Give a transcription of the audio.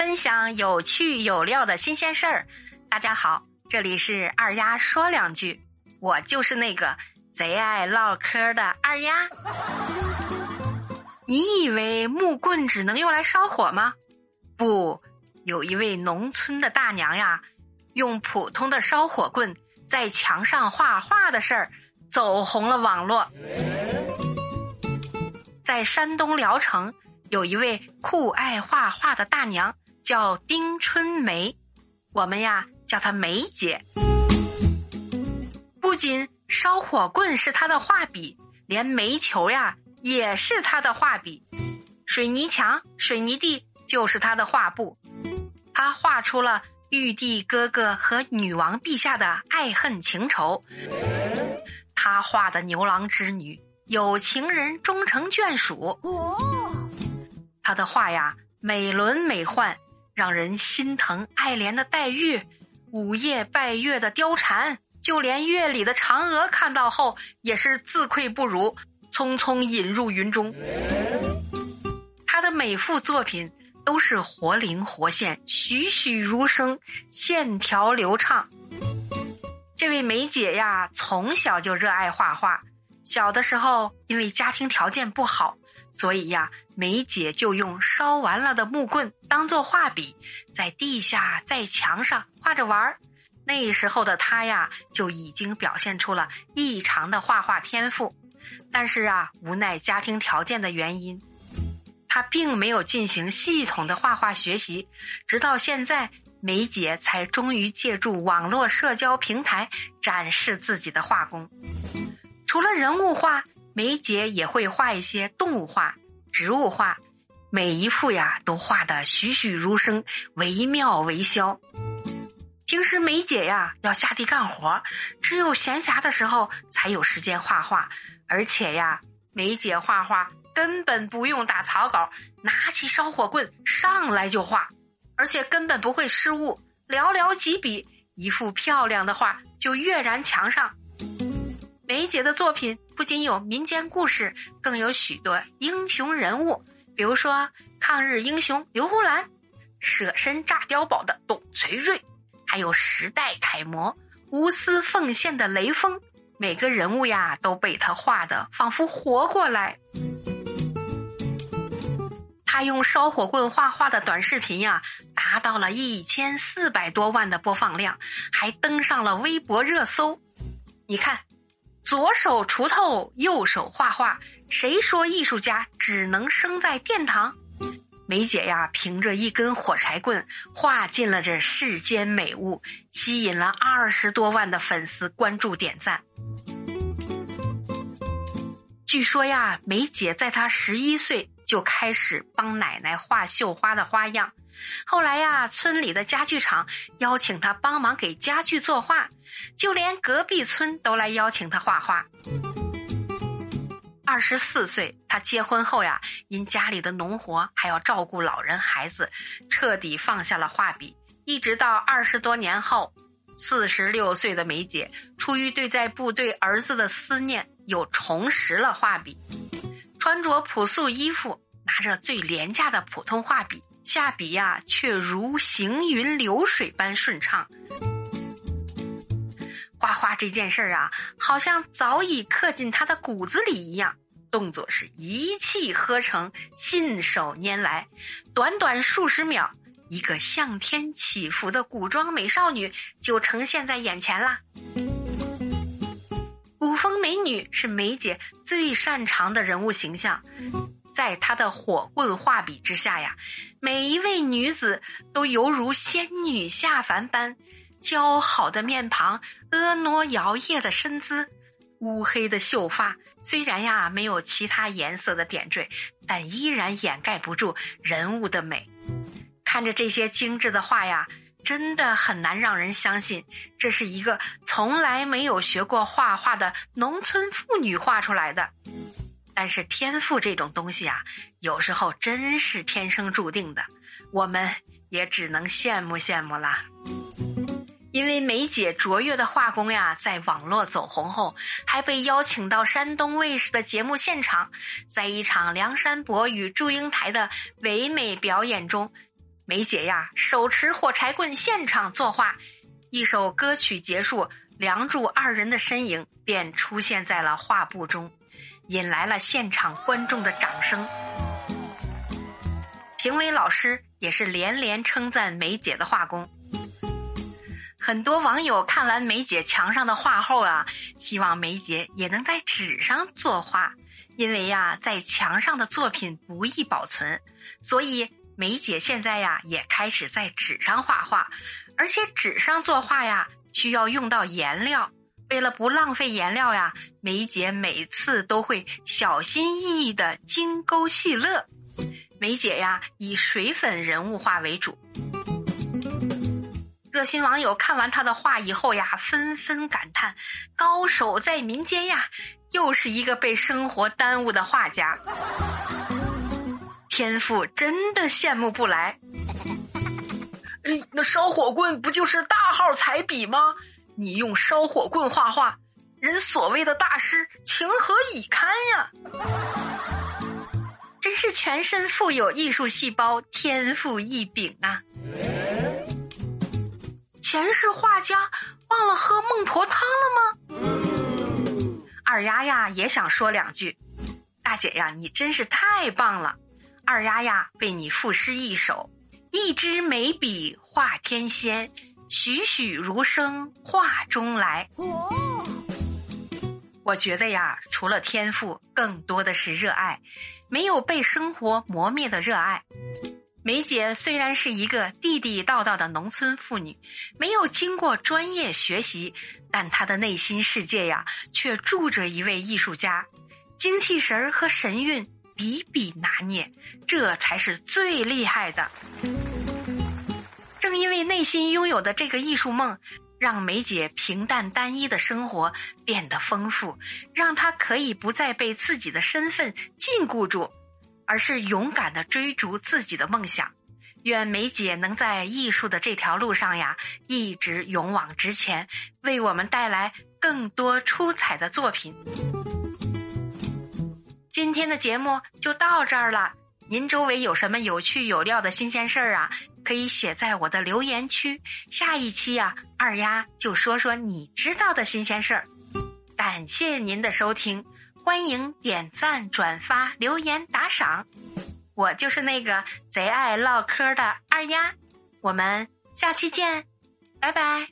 分享有趣有料的新鲜事儿。大家好，这里是二丫说两句，我就是那个贼爱唠嗑的二丫。你以为木棍只能用来烧火吗？不，有一位农村的大娘呀，用普通的烧火棍在墙上画画的事儿走红了网络。在山东聊城，有一位酷爱画画的大娘，叫丁春梅，我们呀叫她梅姐。不仅烧火棍是她的画笔，连煤球呀也是她的画笔，水泥墙、水泥地就是她的画布。她画出了玉帝哥哥和女王陛下的爱恨情仇。她画的牛郎织女。有情人终成眷属。他的画呀，美轮美奂，让人心疼爱怜的黛玉，午夜拜月的貂蝉，就连月里的嫦娥看到后也是自愧不如，匆匆隐入云中。他的每幅作品都是活灵活现、栩栩如生、线条流畅。这位梅姐呀，从小就热爱画画。小的时候，因为家庭条件不好，所以呀，梅姐就用烧完了的木棍当做画笔，在地下、在墙上画着玩儿。那时候的她呀，就已经表现出了异常的画画天赋。但是啊，无奈家庭条件的原因，她并没有进行系统的画画学习。直到现在，梅姐才终于借助网络社交平台展示自己的画工。除了人物画，梅姐也会画一些动物画、植物画，每一幅呀都画得栩栩如生、惟妙惟肖。平时梅姐呀要下地干活，只有闲暇的时候才有时间画画，而且呀，梅姐画画根本不用打草稿，拿起烧火棍上来就画，而且根本不会失误，寥寥几笔，一幅漂亮的画就跃然墙上。梅姐的作品不仅有民间故事，更有许多英雄人物，比如说抗日英雄刘胡兰、舍身炸碉堡的董存瑞，还有时代楷模无私奉献的雷锋。每个人物呀都被他画的仿佛活过来。他用烧火棍画画的短视频呀，达到了一千四百多万的播放量，还登上了微博热搜。你看。左手锄头，右手画画，谁说艺术家只能生在殿堂？梅姐呀，凭着一根火柴棍画尽了这世间美物，吸引了二十多万的粉丝关注点赞。据说呀，梅姐在她十一岁就开始帮奶奶画绣花的花样。后来呀，村里的家具厂邀请他帮忙给家具作画，就连隔壁村都来邀请他画画。二十四岁，他结婚后呀，因家里的农活还要照顾老人孩子，彻底放下了画笔。一直到二十多年后，四十六岁的梅姐出于对在部队儿子的思念，又重拾了画笔，穿着朴素衣服，拿着最廉价的普通画笔。下笔呀，却如行云流水般顺畅。画画这件事儿啊，好像早已刻进他的骨子里一样。动作是一气呵成，信手拈来。短短数十秒，一个向天起伏的古装美少女就呈现在眼前啦。古风美女是梅姐最擅长的人物形象。在他的火棍画笔之下呀，每一位女子都犹如仙女下凡般，姣好的面庞，婀娜摇曳的身姿，乌黑的秀发，虽然呀没有其他颜色的点缀，但依然掩盖不住人物的美。看着这些精致的画呀，真的很难让人相信，这是一个从来没有学过画画的农村妇女画出来的。但是天赋这种东西啊，有时候真是天生注定的，我们也只能羡慕羡慕啦。因为梅姐卓越的画工呀，在网络走红后，还被邀请到山东卫视的节目现场，在一场梁山伯与祝英台的唯美表演中，梅姐呀，手持火柴棍现场作画，一首歌曲结束，梁祝二人的身影便出现在了画布中，引来了现场观众的掌声。评委老师也是连连称赞梅姐的画工。很多网友看完梅姐墙上的画后啊，希望梅姐也能在纸上作画，因为呀，在墙上的作品不易保存，所以梅姐现在呀也开始在纸上画画，而且纸上作画呀需要用到颜料，为了不浪费颜料呀，梅姐每次都会小心翼翼的精勾细勒。梅姐呀，以水粉人物画为主。热心网友看完她的画以后呀，纷纷感叹：“高手在民间呀，又是一个被生活耽误的画家，天赋真的羡慕不来。”哎，那烧火棍不就是大号彩笔吗？你用烧火棍画画，人所谓的大师情何以堪呀？真是全身富有艺术细胞，天赋异禀啊！前世画家忘了喝孟婆汤了吗？二丫丫也想说两句。大姐呀，你真是太棒了！二丫丫为你赋诗一首：一支眉笔画天仙，栩栩如生画中来。我觉得呀，除了天赋，更多的是热爱。没有被生活磨灭的热爱。梅姐虽然是一个地地道道的农村妇女，没有经过专业学习，但她的内心世界呀，却住着一位艺术家，精气神儿和神韵比比拿捏，这才是最厉害的。正因为内心拥有的这个艺术梦。让梅姐平淡单一的生活变得丰富，让她可以不再被自己的身份禁锢住，而是勇敢的追逐自己的梦想。愿梅姐能在艺术的这条路上呀，一直勇往直前，为我们带来更多出彩的作品。今天的节目就到这儿了。您周围有什么有趣有料的新鲜事儿啊？可以写在我的留言区。下一期呀，二丫就说说你知道的新鲜事儿。感谢您的收听，欢迎点赞、转发、留言、打赏。我就是那个贼爱唠嗑的二丫，我们下期见，拜拜。